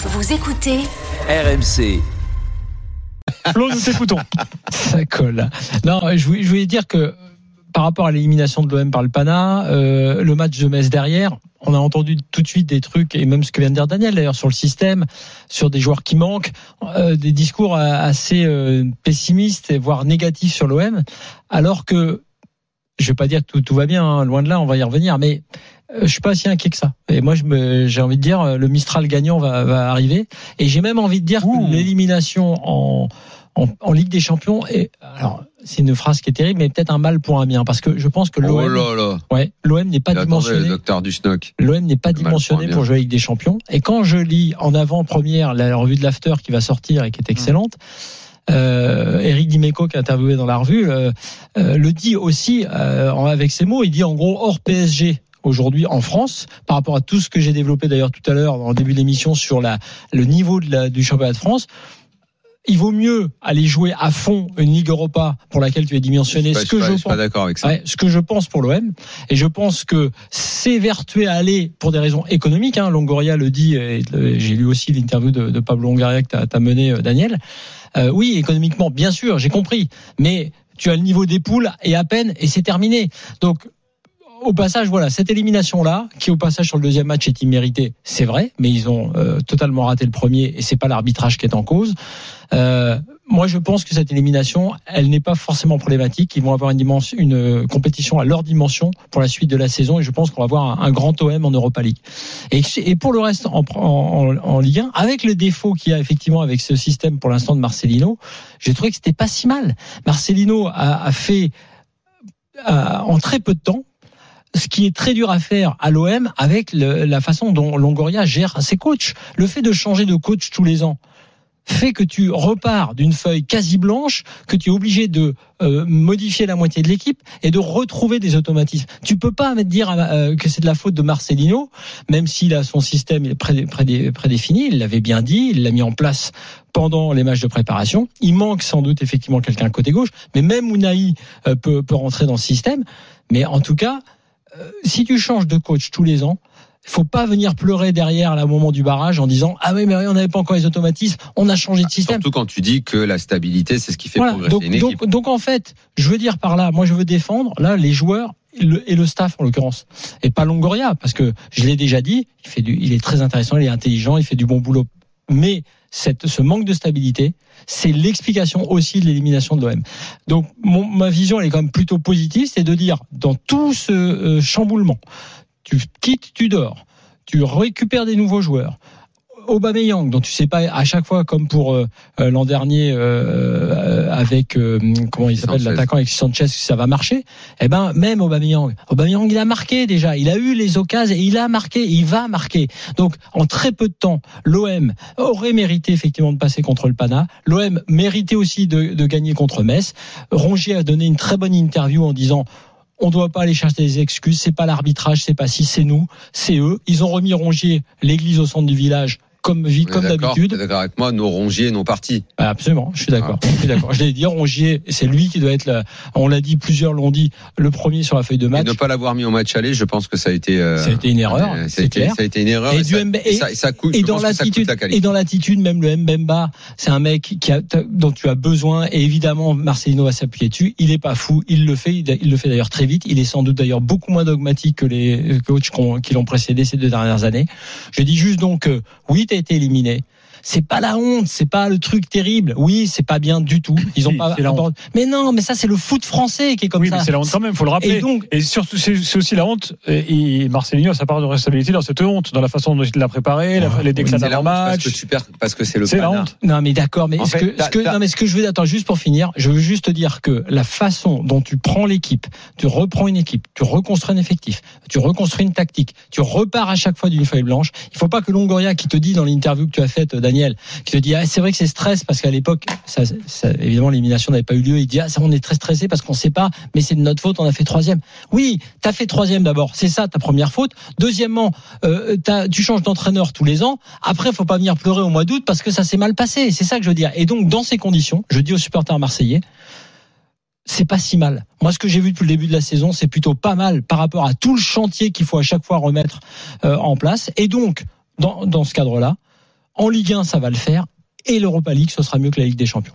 Vous écoutez RMC. Flo, nous t'écoutons. Ça colle. Non, je voulais, je voulais dire que par rapport à l'élimination de l'OM par le Pana, euh, le match de Metz derrière, on a entendu tout de suite des trucs, et même ce que vient de dire Daniel d'ailleurs, sur le système, sur des joueurs qui manquent, euh, des discours assez euh, pessimistes, voire négatifs sur l'OM, alors que, je vais pas dire que tout, tout va bien, hein, loin de là, on va y revenir, mais euh, je suis pas si inquiet que ça. Et moi, j'ai envie de dire, euh, le Mistral gagnant va, va arriver. Et j'ai même envie de dire que l'élimination en, en, en Ligue des Champions est, alors, c'est une phrase qui est terrible, mais peut-être un mal pour un bien, parce que je pense que l'OM, Oh là là. ouais, l'OM n'est pas dimensionné. docteur du schnock. L'OM n'est pas Le dimensionné pour pour jouer avec des champions. Et quand je lis en avant-première la revue de l'After qui va sortir et qui est excellente, euh, Eric Dimeco qui a interviewé dans la revue euh, euh, le dit aussi euh, en- avec ses mots. Il dit en gros hors PSG aujourd'hui en France par rapport à tout ce que j'ai développé d'ailleurs tout à l'heure le début de l'émission sur la, le niveau de la, du championnat de France. Il vaut mieux aller jouer à fond une Ligue Europa pour laquelle tu es dimensionné. Je Ce que je je suis pas pense. d'accord avec ça. Ouais, ce que je pense pour l'OM, et je pense que c'est vertueux à aller pour des raisons économiques. Hein, Longoria le dit, et le- j'ai lu aussi l'interview de, de Pablo Longoria que tu as, mené, euh, Daniel. Euh, oui, économiquement, bien sûr, j'ai compris, mais tu as le niveau des poules et à peine, et c'est terminé. Donc, au passage, voilà, cette élimination-là, qui au passage sur le deuxième match est imméritée, c'est vrai, mais ils ont euh, totalement raté le premier, et c'est pas l'arbitrage qui est en cause. Euh, moi, je pense que cette élimination, elle n'est pas forcément problématique. Ils vont avoir une, dimension, une euh, compétition à leur dimension pour la suite de la saison, et je pense qu'on va avoir un, grand OM en Europa League. Et, et pour le reste, en, en, en Ligue 1, avec le défaut qu'il y a effectivement avec ce système pour l'instant de Marcelino, j'ai trouvé que c'était pas si mal. Marcelino a, a fait a- en très peu de temps ce qui est très dur à faire à l'OM avec le- la façon dont Longoria gère ses coachs. Le fait de changer de coach tous les ans fait que tu repars d'une feuille quasi blanche, que tu es obligé de euh, modifier la moitié de l'équipe et de retrouver des automatismes. Tu peux pas dire euh, que c'est de la faute de Marcelino, même s'il a son système pré- pré- prédéfini, il l'avait bien dit, il l'a mis en place pendant les matchs de préparation. Il manque sans doute effectivement quelqu'un côté gauche, mais même Unai euh, peut, peut rentrer dans ce système. Mais en tout cas, si tu changes de coach tous les ans, il faut pas venir pleurer derrière là, au moment du barrage en disant ah oui mais on n'avait pas encore les automatismes, on a changé de système. Surtout quand tu dis que la stabilité, c'est ce qui fait Voilà. progresser Donc, une équipe. donc, donc en fait, je veux dire par là, moi je veux défendre là les joueurs et le, et le staff en l'occurrence, et pas Longoria parce que je l'ai déjà dit, il fait du, il est très intéressant, il est intelligent, il fait du bon boulot, mais ce manque de stabilité, c'est l'explication aussi de l'élimination de l'OM. Donc ma vision elle est quand même plutôt positive, c'est de dire dans tout ce euh, chamboulement, tu quittes, tu dors, tu récupères des nouveaux joueurs. Aubameyang, dont tu sais pas à chaque fois comme pour euh, euh, l'an dernier euh, euh, avec euh, comment il s'appelle l'attaquant avec Sanchez, si ça va marcher. Eh ben même Aubameyang, Aubameyang il a marqué déjà, il a eu les occasions et il a marqué, il va marquer. Donc en très peu de temps, l'OM aurait mérité effectivement de passer contre le Pana. L'OM méritait aussi de, de gagner contre Metz. Rongier a donné une très bonne interview en disant on doit pas aller chercher des excuses, c'est pas l'arbitrage, c'est pas si, c'est nous, c'est eux. Ils ont remis Rongier l'église au centre du village comme vie, comme d'habitude. t'es d'accord avec moi, nos rongiers, nos partis. Ah, Absolument, je suis d'accord. Je suis d'accord. Je l'ai dit, Rongier, c'est lui qui doit être là. On l'a dit, plusieurs l'ont dit, le premier sur la feuille de Et match. ne pas l'avoir mis au match aller, je pense que ça a été. euh, Ça a été une erreur, euh, ça, a été, clair. ça a été une erreur. Et Et, du ça, et ça, et ça coûte. et dans l'attitude la et dans l'attitude même le Mbemba c'est un mec qui a, dont tu as besoin et évidemment Marcelino va s'appuyer dessus il est pas fou il le fait il, le fait d'ailleurs très vite il est sans doute d'ailleurs beaucoup moins dogmatique que les coachs qui l'ont précédé ces deux dernières années je dis juste donc oui tu as été éliminé c'est pas la honte, c'est pas le truc terrible. Oui, c'est pas bien du tout. Ils ont pas. c'est la honte. Mais non, mais ça c'est le foot français qui est comme oui, ça. mais c'est la honte quand même, faut le rappeler. Et donc, Et surtout, c'est aussi la honte. Et et Marcelinho a sa part de responsabilité dans cette honte, dans la façon dont il l'a préparé, la- les déclats la honte parce que tu perds, parce que c'est le C'est la honte. Non mais d'accord, mais En ce fait, que, ce non mais ce que je veux attends juste pour finir, je veux juste te dire que la façon dont tu prends l'équipe, tu reprends une équipe, tu reconstruis un effectif, tu reconstruis une tactique, tu repars à chaque fois d'une feuille blanche. Il faut pas que Longoria qui te dit dans l'interview que tu as faite Daniel, qui te dit ah c'est vrai que c'est stress parce qu'à l'époque ça, ça- évidemment l'élimination n'avait pas eu lieu, il dit ah ça on est très stressé parce qu'on sait pas, mais c'est de notre faute, on a fait troisième. Oui, t'as fait troisième d'abord, c'est ça ta première faute. Deuxièmement, euh, tu changes d'entraîneur tous les ans. Après, faut pas venir pleurer au mois d'août parce que ça s'est mal passé. C'est ça que je veux dire. Et donc, dans ces conditions, je dis aux supporters marseillais, c'est pas si mal. Moi, ce que j'ai vu depuis le début de la saison, c'est plutôt pas mal par rapport à tout le chantier qu'il faut à chaque fois remettre euh, en place. Et donc, dans, dans ce cadre-là, En Ligue 1, ça va le faire. Et l'Europa League, ce sera mieux que la Ligue des Champions.